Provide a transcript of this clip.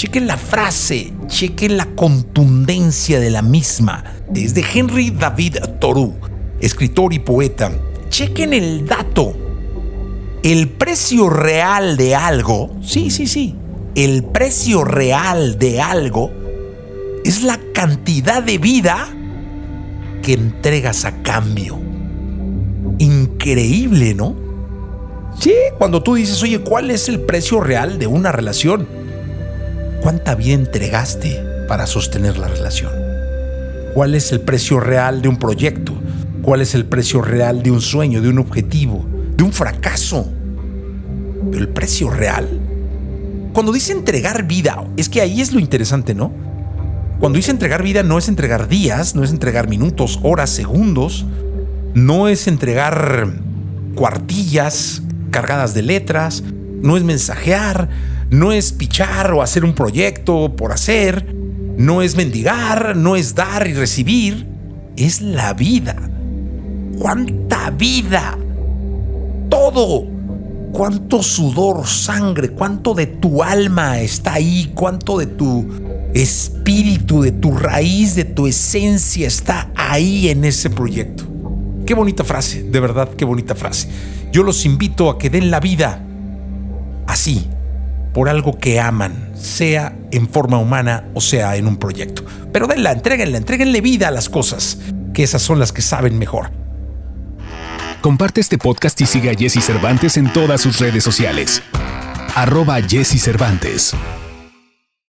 Chequen la frase, chequen la contundencia de la misma. Es de Henry David Thoreau, escritor y poeta. Chequen el dato. El precio real de algo, sí, sí, sí, el precio real de algo es la cantidad de vida que entregas a cambio. Increíble, ¿no? Sí, cuando tú dices, oye, ¿cuál es el precio real de una relación? ¿Cuánta vida entregaste para sostener la relación? ¿Cuál es el precio real de un proyecto? ¿Cuál es el precio real de un sueño, de un objetivo, de un fracaso? Pero el precio real. Cuando dice entregar vida, es que ahí es lo interesante, ¿no? Cuando dice entregar vida no es entregar días, no es entregar minutos, horas, segundos, no es entregar cuartillas cargadas de letras, no es mensajear, no es pichar o hacer un proyecto por hacer, no es mendigar, no es dar y recibir, es la vida. ¿Cuánta vida? Todo. ¿Cuánto sudor, sangre, cuánto de tu alma está ahí? ¿Cuánto de tu espíritu, de tu raíz, de tu esencia está ahí en ese proyecto. Qué bonita frase, de verdad, qué bonita frase. Yo los invito a que den la vida así, por algo que aman, sea en forma humana o sea en un proyecto. Pero denla, entreguenla, entreguenle vida a las cosas, que esas son las que saben mejor. Comparte este podcast y sigue a Jesse Cervantes en todas sus redes sociales. Arroba Jesse Cervantes.